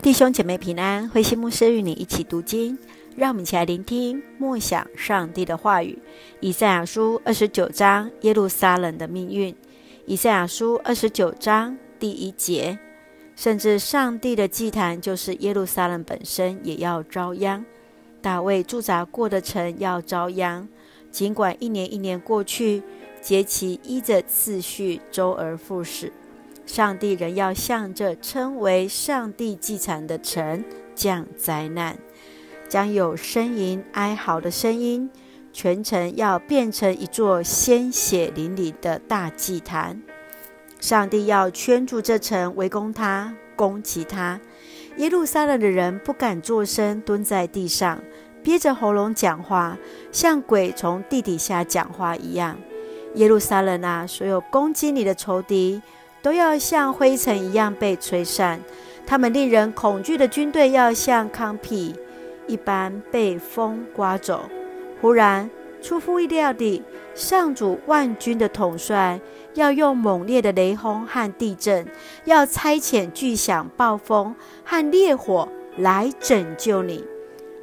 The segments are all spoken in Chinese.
弟兄姐妹平安，灰心牧师与你一起读经，让我们一起来聆听默想上帝的话语。以赛亚书二十九章，耶路撒冷的命运。以赛亚书二十九章第一节，甚至上帝的祭坛，就是耶路撒冷本身，也要遭殃。大卫驻扎过的城要遭殃。尽管一年一年过去，节期依着次序周而复始。上帝仍要向这称为上帝祭坛的城降灾难，将有呻吟哀嚎的声音，全城要变成一座鲜血淋漓的大祭坛。上帝要圈住这城，围攻他，攻击他。耶路撒冷的人不敢作声，蹲在地上，憋着喉咙讲话，像鬼从地底下讲话一样。耶路撒冷啊，所有攻击你的仇敌，都要像灰尘一样被吹散，他们令人恐惧的军队要像糠秕一般被风刮走。忽然，出乎意料地，上主万军的统帅要用猛烈的雷轰和地震，要差遣巨响、暴风和烈火来拯救你，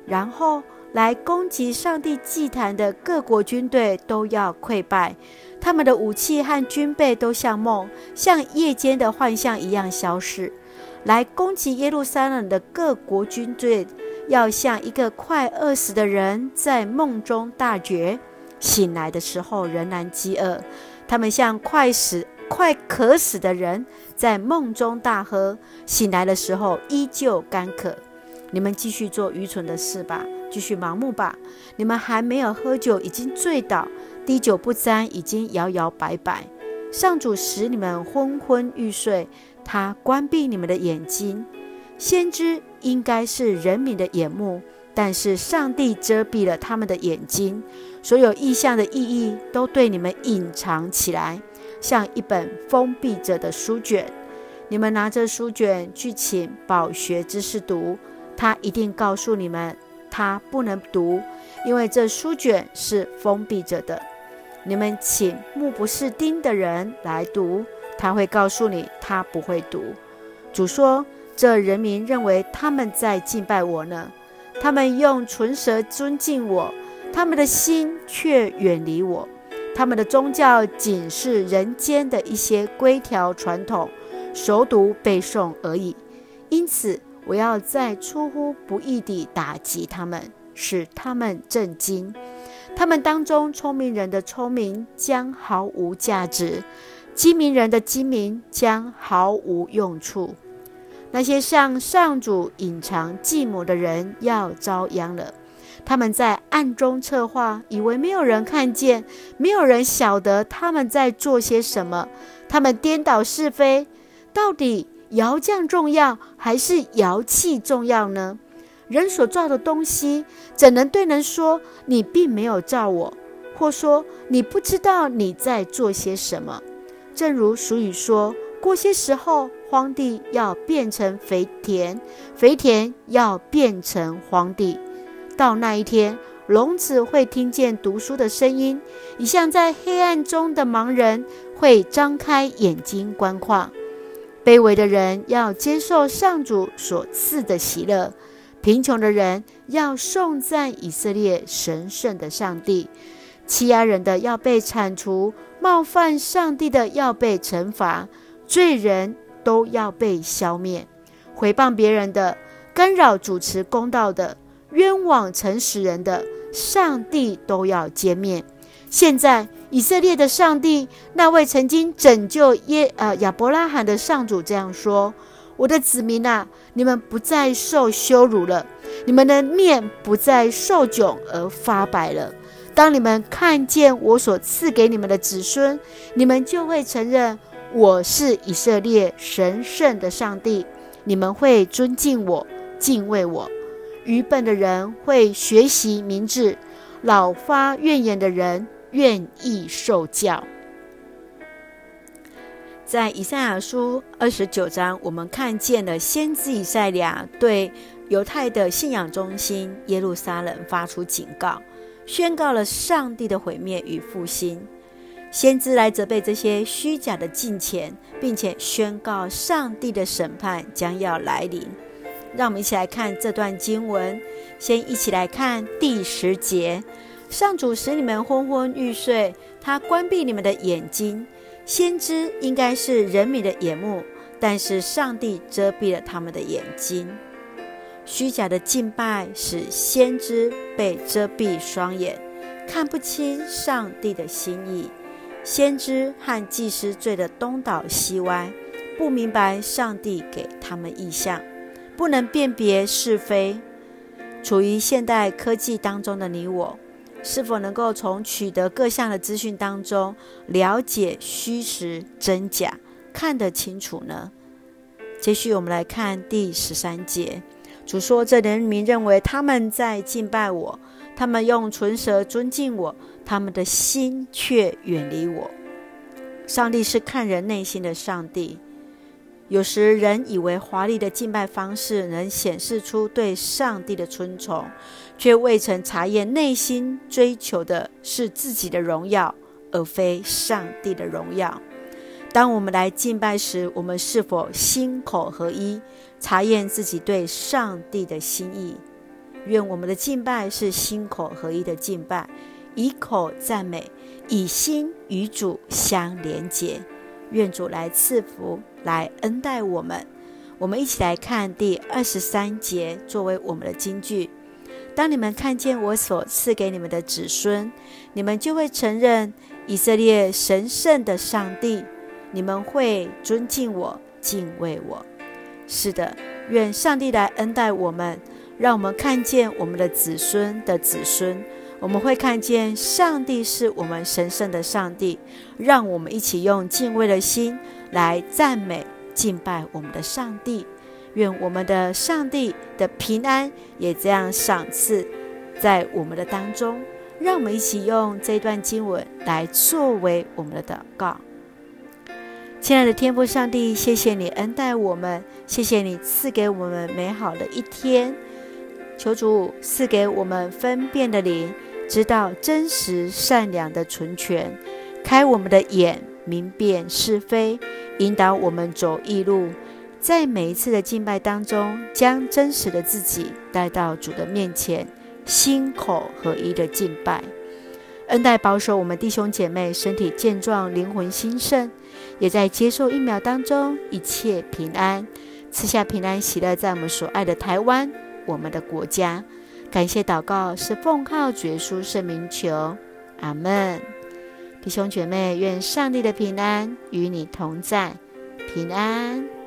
然后来攻击上帝祭坛的各国军队都要溃败。他们的武器和军备都像梦，像夜间的幻象一样消失。来攻击耶路撒冷的各国军队，要像一个快饿死的人在梦中大觉，醒来的时候仍然饥饿。他们像快死、快渴死的人在梦中大喝，醒来的时候依旧干渴。你们继续做愚蠢的事吧，继续盲目吧。你们还没有喝酒，已经醉倒。滴酒不沾，已经摇摇摆摆。上主使你们昏昏欲睡，他关闭你们的眼睛。先知应该是人民的眼目，但是上帝遮蔽了他们的眼睛。所有意象的意义都对你们隐藏起来，像一本封闭着的书卷。你们拿着书卷去请饱学之士读，他一定告诉你们，他不能读，因为这书卷是封闭着的。你们请目不识丁的人来读，他会告诉你，他不会读。主说：“这人民认为他们在敬拜我呢，他们用唇舌尊敬我，他们的心却远离我。他们的宗教仅是人间的一些规条传统，熟读背诵而已。因此，我要再出乎不意地打击他们，使他们震惊。”他们当中聪明人的聪明将毫无价值，精明人的精明将毫无用处。那些向上主隐藏计谋的人要遭殃了。他们在暗中策划，以为没有人看见，没有人晓得他们在做些什么。他们颠倒是非，到底窑匠重要还是窑器重要呢？人所造的东西，怎能对人说你并没有造我，或说你不知道你在做些什么？正如俗语说：“过些时候，荒地要变成肥田，肥田要变成荒地。”到那一天，聋子会听见读书的声音，一向在黑暗中的盲人会张开眼睛观看。卑微的人要接受上主所赐的喜乐。贫穷的人要颂赞以色列神圣的上帝，欺压人的要被铲除，冒犯上帝的要被惩罚，罪人都要被消灭，回谤别人的、干扰主持公道的、冤枉诚实人的，上帝都要歼灭。现在以色列的上帝，那位曾经拯救耶呃亚伯拉罕的上主这样说。我的子民啊，你们不再受羞辱了，你们的面不再受窘而发白了。当你们看见我所赐给你们的子孙，你们就会承认我是以色列神圣的上帝。你们会尊敬我，敬畏我。愚笨的人会学习明智，老发怨言的人愿意受教。在以赛亚书二十九章，我们看见了先知以赛亚对犹太的信仰中心耶路撒冷发出警告，宣告了上帝的毁灭与复兴。先知来责备这些虚假的敬虔，并且宣告上帝的审判将要来临。让我们一起来看这段经文。先一起来看第十节：上主使你们昏昏欲睡，他关闭你们的眼睛。先知应该是人民的眼目，但是上帝遮蔽了他们的眼睛。虚假的敬拜使先知被遮蔽双眼，看不清上帝的心意。先知和祭司醉得东倒西歪，不明白上帝给他们意象，不能辨别是非。处于现代科技当中的你我，是否能够从取得各项的资讯当中了解虚实真假，看得清楚呢？接续我们来看第十三节。主说：“这人民认为他们在敬拜我，他们用唇舌尊敬我，他们的心却远离我。上帝是看人内心的上帝。有时人以为华丽的敬拜方式能显示出对上帝的尊崇，却未曾查验内心追求的是自己的荣耀，而非上帝的荣耀。”当我们来敬拜时，我们是否心口合一，查验自己对上帝的心意？愿我们的敬拜是心口合一的敬拜，以口赞美，以心与主相连结。愿主来赐福，来恩待我们。我们一起来看第二十三节，作为我们的金句：当你们看见我所赐给你们的子孙，你们就会承认以色列神圣的上帝。你们会尊敬我、敬畏我。是的，愿上帝来恩待我们，让我们看见我们的子孙的子孙。我们会看见上帝是我们神圣的上帝，让我们一起用敬畏的心来赞美、敬拜我们的上帝。愿我们的上帝的平安也这样赏赐在我们的当中。让我们一起用这段经文来作为我们的祷告。亲爱的天父上帝，谢谢你恩待我们，谢谢你赐给我们美好的一天。求主赐给我们分辨的灵，知道真实善良的纯全，开我们的眼，明辨是非，引导我们走义路。在每一次的敬拜当中，将真实的自己带到主的面前，心口合一的敬拜。恩待保守我们弟兄姐妹身体健壮，灵魂兴盛，也在接受疫苗当中一切平安，赐下平安喜乐，在我们所爱的台湾，我们的国家。感谢祷告是奉靠主耶稣圣名求，阿门。弟兄姐妹，愿上帝的平安与你同在，平安。